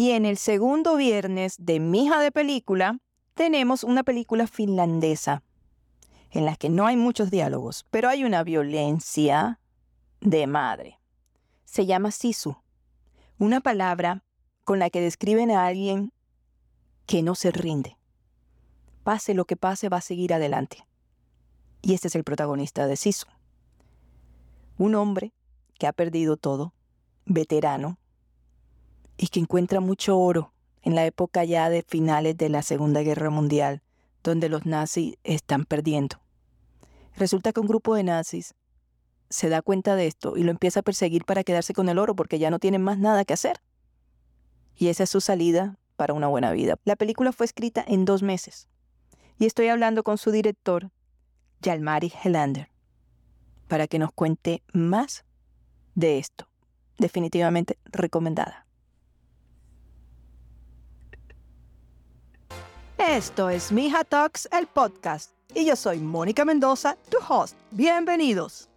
Y en el segundo viernes de Mija de Película tenemos una película finlandesa en la que no hay muchos diálogos, pero hay una violencia de madre. Se llama sisu, una palabra con la que describen a alguien que no se rinde. Pase lo que pase, va a seguir adelante. Y este es el protagonista de Sisu. Un hombre que ha perdido todo, veterano, y que encuentra mucho oro en la época ya de finales de la Segunda Guerra Mundial, donde los nazis están perdiendo. Resulta que un grupo de nazis se da cuenta de esto y lo empieza a perseguir para quedarse con el oro porque ya no tienen más nada que hacer. Y esa es su salida para una buena vida. La película fue escrita en dos meses. Y estoy hablando con su director, Yalmari Helander, para que nos cuente más de esto. Definitivamente recomendada. Esto es Mija Talks, el podcast. Y yo soy Mónica Mendoza, tu host. Bienvenidos.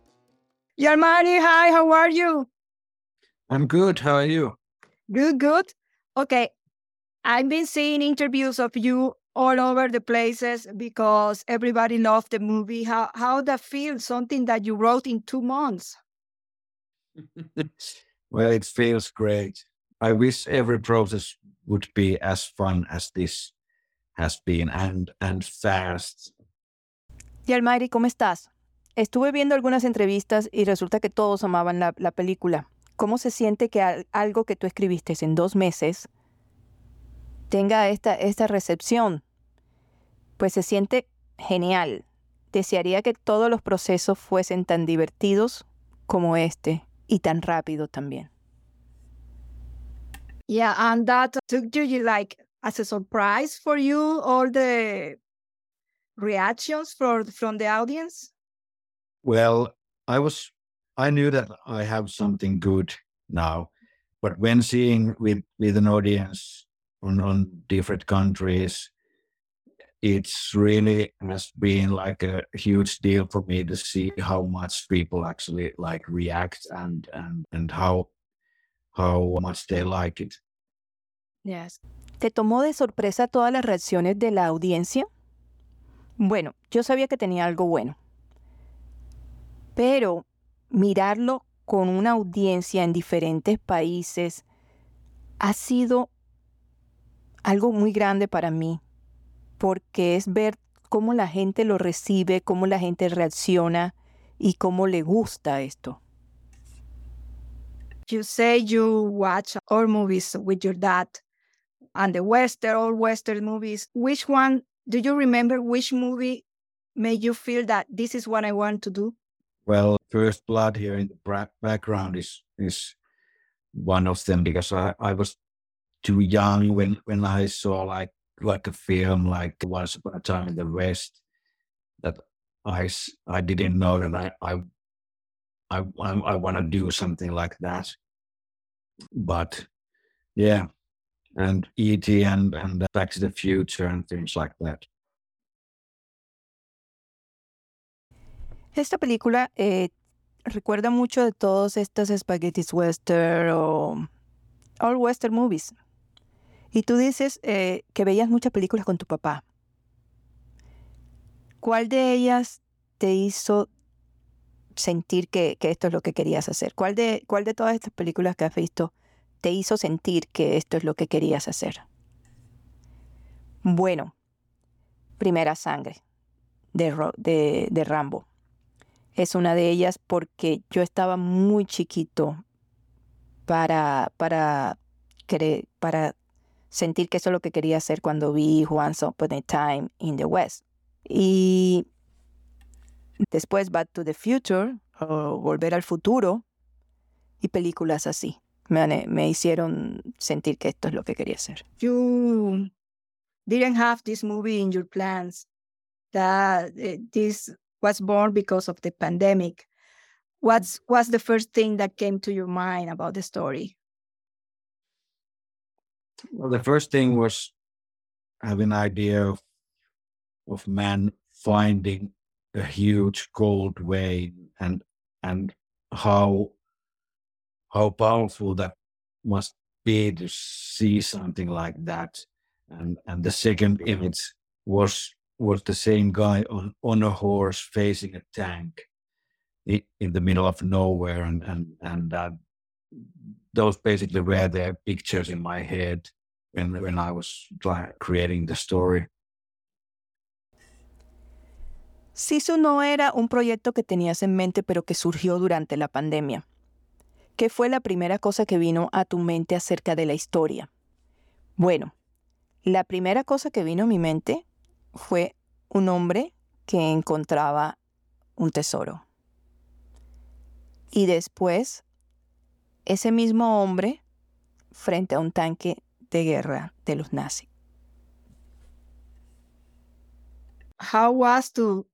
Yalmari, hi, how are you? I'm good. How are you? Good, good. Okay. I've been seeing interviews of you all over the places because everybody loved the movie. How how that feel? Something that you wrote in two months. well, it feels great. I wish every process would be as fun as this has been and and fast. Y Almighty, ¿cómo estás? Estuve viendo algunas entrevistas y resulta que todos amaban la, la película. ¿Cómo se siente que algo que tú escribiste en dos meses tenga esta, esta recepción? Pues se siente genial. Desearía que todos los procesos fuesen tan divertidos como este y tan rápido también. Yeah, and that took you like as a surprise for you all the reactions for, from the audience? Well, I was, I knew that I have something good now, but when seeing with with an audience on on different countries, it's really has been like a huge deal for me to see how much people actually like react and and and how how much they like it. Yes. ¿Te tomó de sorpresa todas las reacciones de la audiencia? Bueno, yo sabía que tenía algo bueno, pero mirarlo con una audiencia en diferentes países ha sido algo muy grande para mí, porque es ver cómo la gente lo recibe, cómo la gente reacciona y cómo le gusta esto. You say you watch all movies with your dad and the Western, all Western movies. Which one do you remember which movie made you feel that this is what I want to do? Well, First Blood here in the background is is one of them because I, I was too young when when I saw like like a film like Once Upon a Time in the West that I I didn't know that I I I, I want to do something like that. But yeah, and ET and, and Back to the Future and things like that. Esta película eh, recuerda mucho de todos estos spaghetti western o all western movies. Y tú dices eh, que veías muchas películas con tu papá. ¿Cuál de ellas te hizo sentir que, esto es lo que querías hacer? ¿Cuál de, ¿Cuál de todas estas películas que has visto te hizo sentir que esto es lo que querías hacer? Bueno, Primera Sangre de, de, Rambo. Es una de ellas porque yo estaba muy chiquito para, para, para sentir que eso es lo que quería hacer cuando vi Once Upon Time in the West. Y después Back to the Future o Volver al Futuro y películas así. Me, me hicieron sentir que esto es lo que quería hacer. You didn't have this movie in your plans. That uh, this was born because of the pandemic. What's what's the first thing that came to your mind about the story? Well, the first thing was having an idea of of man finding a huge gold vein and and how how powerful that must be to see something like that. And and the second image was was the same guy on on a horse facing a tank in the middle of nowhere, and and and uh, those basically were the pictures in my head when when I was creating the story. Sisu no era un proyecto que tenías en mente, pero que surgió durante la pandemia. ¿Qué fue la primera cosa que vino a tu mente acerca de la historia? Bueno, la primera cosa que vino a mi mente fue un hombre que encontraba un tesoro. Y después, ese mismo hombre frente a un tanque de guerra de los nazis. How was to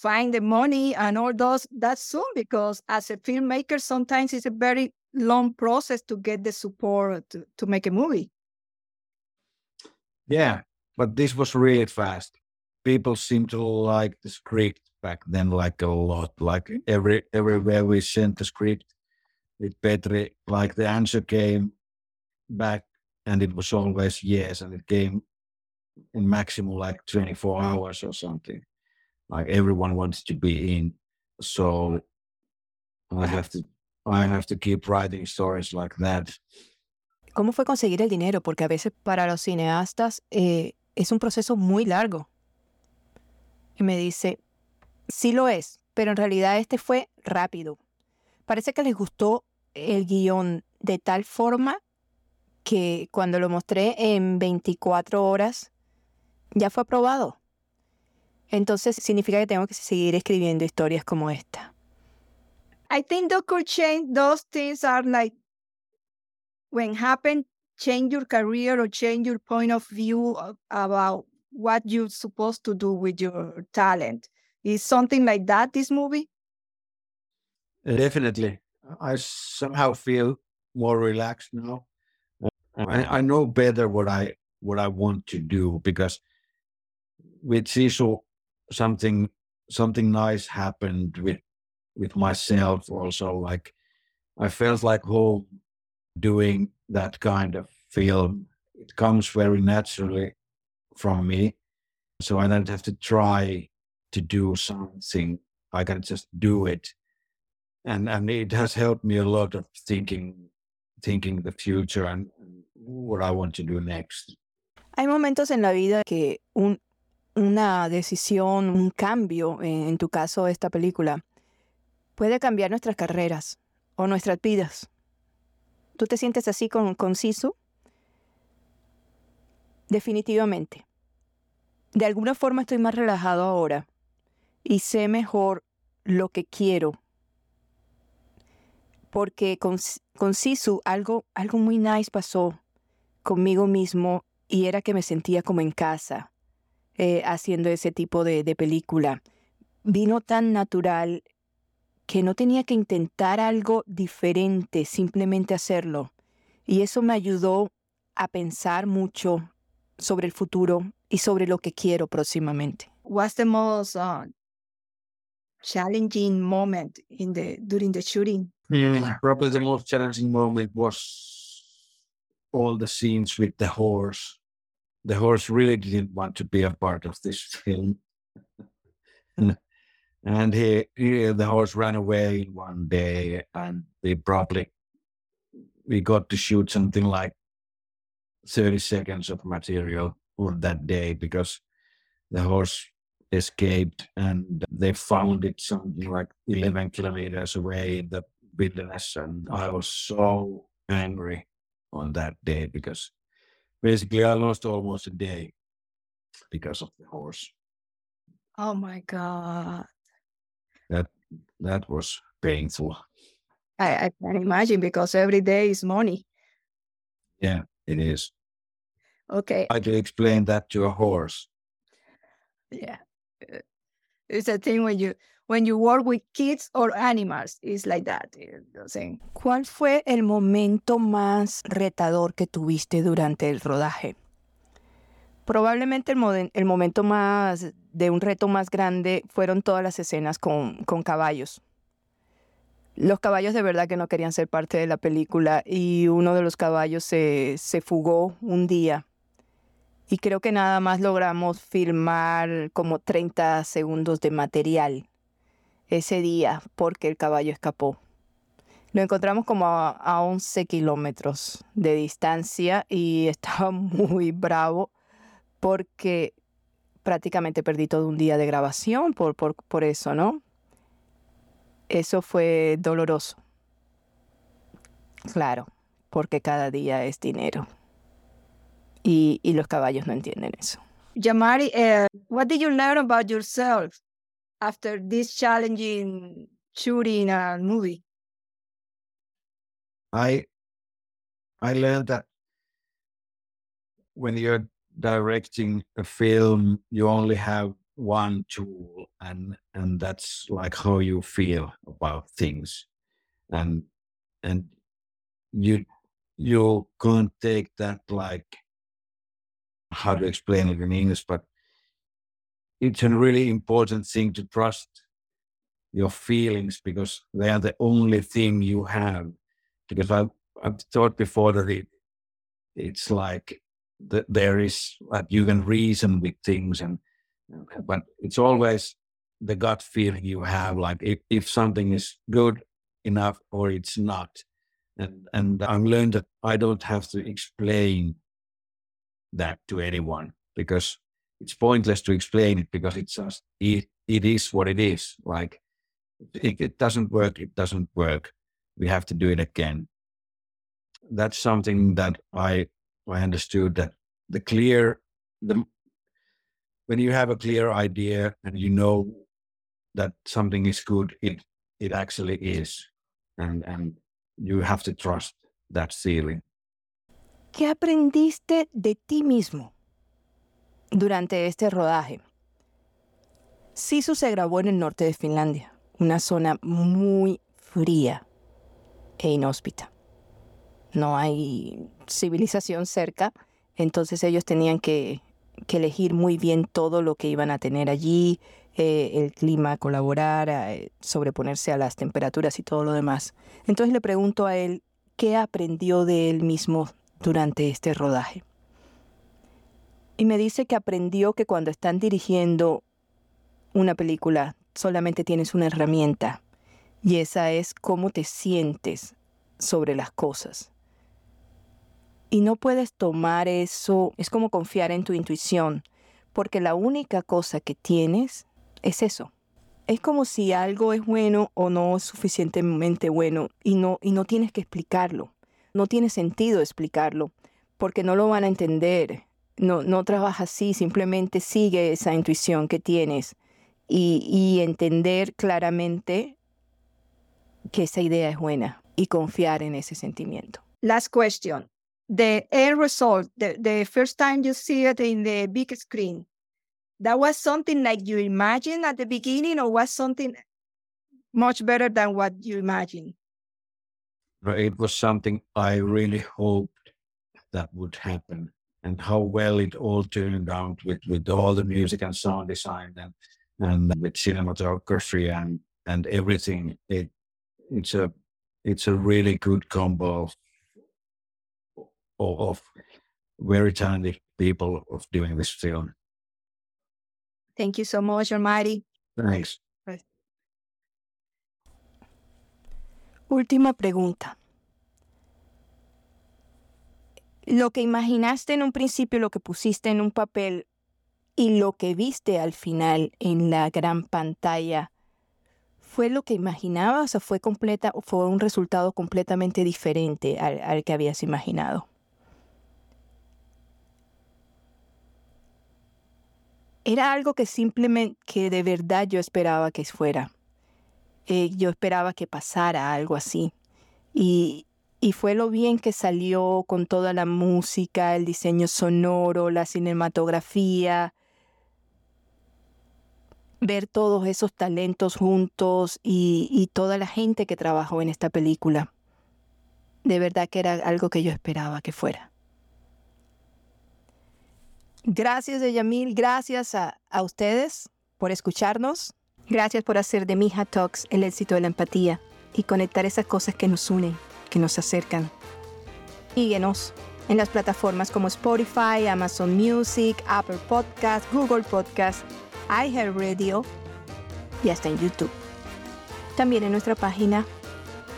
find the money and all those that soon because as a filmmaker sometimes it's a very long process to get the support to, to make a movie. Yeah but this was really fast. People seem to like the script back then like a lot like mm-hmm. every everywhere we sent the script with petri like the answer came back and it was always yes and it came in maximum like 24 hours or something like everyone wants to be in. So I have to I have to keep writing stories like that. ¿Cómo fue conseguir el dinero? Porque a veces para los cineastas eh, es un proceso muy largo. Y me dice, sí lo es, pero en realidad este fue rápido. Parece que les gustó el guion de tal forma que cuando lo mostré en 24 horas ya fue aprobado. Entonces significa que tengo que seguir escribiendo historias como esta. I think that could change those things are like when happen change your career or change your point of view about what you're supposed to do with your talent. Is something like that this movie? Definitely. I somehow feel more relaxed now. I, I know better what I what I want to do because with Sisu, something something nice happened with with myself also like i felt like home doing that kind of film. It comes very naturally from me so i don't have to try to do something. I can just do it. And and it has helped me a lot of thinking thinking the future and what i want to do next. Hay momentos en la vida que un una decisión, un cambio, en, tu caso esta película, puede cambiar nuestras carreras o nuestras vidas. ¿Tú te sientes así con, con Sisu? Definitivamente. De alguna forma estoy más relajado ahora y sé mejor lo que quiero. Porque con, con Sisu algo, algo muy nice pasó conmigo mismo y era que me sentía como en casa eh, haciendo ese tipo de, de película. Vino tan natural que no tenía que intentar algo diferente, simplemente hacerlo. Y eso me ayudó a pensar mucho sobre el futuro y sobre lo que quiero próximamente. What's the most uh, challenging moment in the during the shooting? Yeah, probably the most challenging moment was all the scenes with the horse the horse really didn't want to be a part of this film. and he, he, the horse ran away one day and we probably we got to shoot something like 30 seconds of material on that day because the horse escaped and they found it something like 11 kilometers away in the wilderness and i was so angry on that day because basically I lost almost a day because of the horse. Oh my god. That that was painful. I, I can imagine because every day is money. Yeah, it is. Okay. I to explain that to a horse. Yeah. It's a thing when you when you work with kids or animals, it's like that. Eh, ¿Cuál fue el momento más retador que tuviste durante el rodaje? Probablemente el, momento más de un reto más grande fueron todas las escenas con, caballos. Los caballos de verdad que no querían ser parte de la película y uno de los caballos se fugó un día. Y creo que nada más logramos filmar como 30 segundos de material ese día porque el caballo escapó. Lo encontramos como a, a 11 kilómetros de distancia y estaba muy bravo porque prácticamente perdí todo un día de grabación por, por, por eso, ¿no? Eso fue doloroso. Claro, porque cada día es dinero. Y, y los caballos no entienden eso. Yamari, uh, what did you learn about yourself after this challenging shooting a movie? I I learned that when you're directing a film, you only have one tool, and and that's like how you feel about things, and and you you can't take that like how to explain it in English, but it's a really important thing to trust your feelings because they are the only thing you have. Because I've I've thought before that it it's like that there is like you can reason with things and but it's always the gut feeling you have like if, if something is good enough or it's not and and i've learned that i don't have to explain that to anyone because it's pointless to explain it because it's just it, it is what it is. Like if it doesn't work it doesn't work. We have to do it again. That's something that i i understood that the clear the when you have a clear idea and you know that something is good it it actually is. And and you have to trust that feeling ¿Qué aprendiste de ti mismo durante este rodaje? Sisu se grabó en el norte de Finlandia, una zona muy fría e inhóspita. No hay civilización cerca, entonces ellos tenían que, elegir muy bien todo lo que iban a tener allí, eh, el clima, colaborar, eh, sobreponerse a las temperaturas y todo lo demás. Entonces le pregunto a él qué aprendió de él mismo durante este rodaje. Y me dice que aprendió que cuando están dirigiendo una película solamente tienes una herramienta y esa es cómo te sientes sobre las cosas. Y no puedes tomar eso, es como confiar en tu intuición, porque la única cosa que tienes es eso. Es como si algo es bueno o no es suficientemente bueno y no, y no tienes que explicarlo. No tiene sentido explicarlo porque no lo van a entender. No, no trabaja así, simplemente sigue esa intuición que tienes y, entender claramente que esa idea es buena y confiar en ese sentimiento. Last question. The end result, the, the first time you see it in the big screen, that was something like you imagined at the beginning or was something much better than what you imagined? It was something i really hoped that would happen and how well it all turned out with with all the music and sound design and and with cinematography and and everything. It it's a it's a really good combo of, of very talented people of doing this film. Thank you so much, Almighty. thanks Última pregunta. Lo que imaginaste en un principio, lo que pusiste en un papel y lo que viste al final en la gran pantalla, ¿fue lo que imaginabas o fue, completa, fue un resultado completamente diferente al, al que habías imaginado? Era algo que simplemente, que de verdad yo esperaba que fuera. Eh, yo esperaba que pasara algo así. Y, y fue lo bien que salió con toda la música, el diseño sonoro, la cinematografía, ver todos esos talentos juntos y, y toda la gente que trabajó en esta película. De verdad que era algo que yo esperaba que fuera. Gracias, Yamil. Gracias a, a ustedes por escucharnos. Gracias por hacer de Mija Talks el éxito de la empatía. y conectar esas cosas que nos unen, que nos acercan. Síguenos en las plataformas como Spotify, Amazon Music, Apple Podcast, Google Podcast, iHeartRadio y hasta en YouTube. También en nuestra página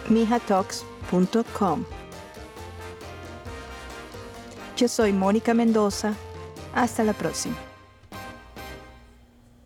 mijatalks.com. Yo soy Mónica Mendoza. Hasta la próxima.